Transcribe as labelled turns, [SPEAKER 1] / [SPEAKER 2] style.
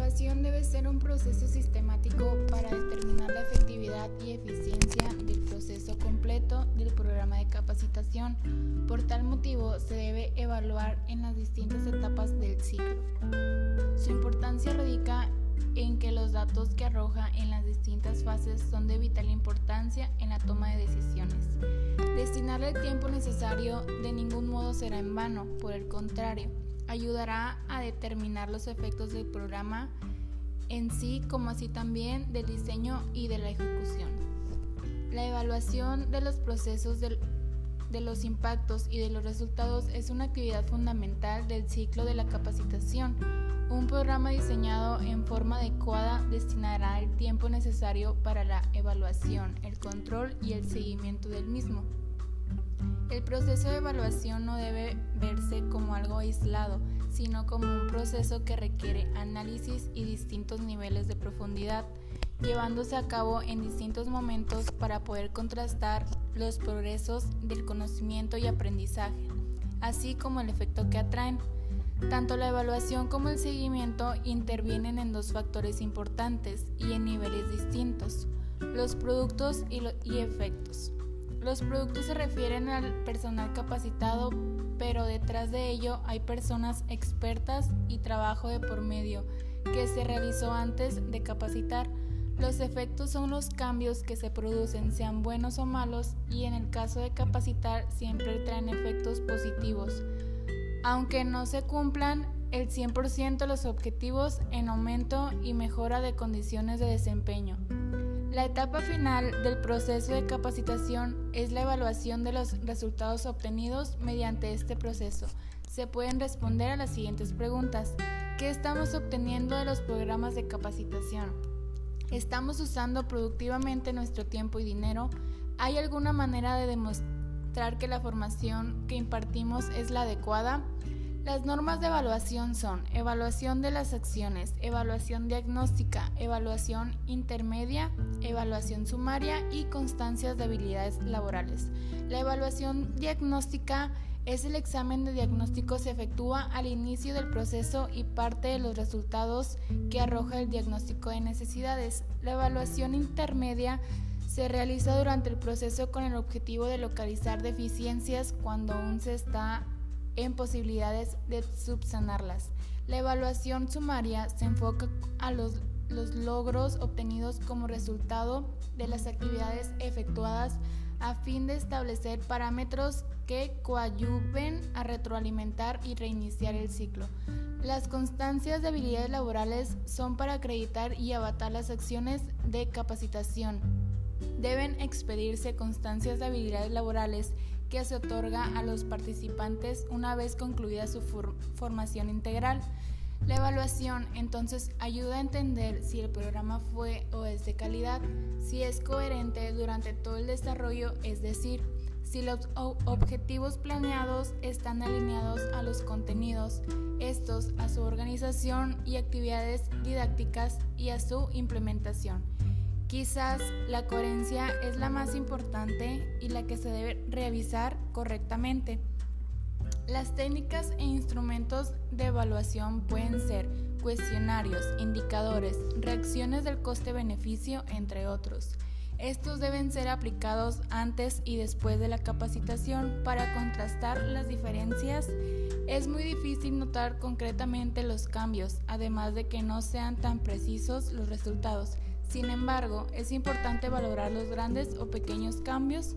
[SPEAKER 1] evaluación debe ser un proceso sistemático para determinar la efectividad y eficiencia del proceso completo del programa de capacitación. Por tal motivo, se debe evaluar en las distintas etapas del ciclo. Su importancia radica en que los datos que arroja en las distintas fases son de vital importancia en la toma de decisiones. Destinarle el tiempo necesario de ningún modo será en vano, por el contrario, ayudará a determinar los efectos del programa en sí como así también del diseño y de la ejecución. La evaluación de los procesos de los impactos y de los resultados es una actividad fundamental del ciclo de la capacitación. Un programa diseñado en forma adecuada destinará el tiempo necesario para la evaluación, el control y el seguimiento del mismo. El proceso de evaluación no debe verse como algo aislado, sino como un proceso que requiere análisis y distintos niveles de profundidad, llevándose a cabo en distintos momentos para poder contrastar los progresos del conocimiento y aprendizaje, así como el efecto que atraen. Tanto la evaluación como el seguimiento intervienen en dos factores importantes y en niveles distintos, los productos y, y efectos. Los productos se refieren al personal capacitado, pero detrás de ello hay personas expertas y trabajo de por medio que se realizó antes de capacitar. Los efectos son los cambios que se producen, sean buenos o malos, y en el caso de capacitar siempre traen efectos positivos. Aunque no se cumplan el 100% los objetivos en aumento y mejora de condiciones de desempeño. La etapa final del proceso de capacitación es la evaluación de los resultados obtenidos mediante este proceso. Se pueden responder a las siguientes preguntas. ¿Qué estamos obteniendo de los programas de capacitación? ¿Estamos usando productivamente nuestro tiempo y dinero? ¿Hay alguna manera de demostrar que la formación que impartimos es la adecuada? Las normas de evaluación son evaluación de las acciones, evaluación diagnóstica, evaluación intermedia, evaluación sumaria y constancias de habilidades laborales. La evaluación diagnóstica es el examen de diagnóstico se efectúa al inicio del proceso y parte de los resultados que arroja el diagnóstico de necesidades. La evaluación intermedia se realiza durante el proceso con el objetivo de localizar deficiencias cuando aún se está en posibilidades de subsanarlas. La evaluación sumaria se enfoca a los, los logros obtenidos como resultado de las actividades efectuadas a fin de establecer parámetros que coadyuven a retroalimentar y reiniciar el ciclo. Las constancias de habilidades laborales son para acreditar y abatar las acciones de capacitación. Deben expedirse constancias de habilidades laborales que se otorga a los participantes una vez concluida su formación integral. La evaluación entonces ayuda a entender si el programa fue o es de calidad, si es coherente durante todo el desarrollo, es decir, si los objetivos planeados están alineados a los contenidos, estos a su organización y actividades didácticas y a su implementación. Quizás la coherencia es la más importante y la que se debe revisar correctamente. Las técnicas e instrumentos de evaluación pueden ser cuestionarios, indicadores, reacciones del coste-beneficio, entre otros. Estos deben ser aplicados antes y después de la capacitación para contrastar las diferencias. Es muy difícil notar concretamente los cambios, además de que no sean tan precisos los resultados. Sin embargo, es importante valorar los grandes o pequeños cambios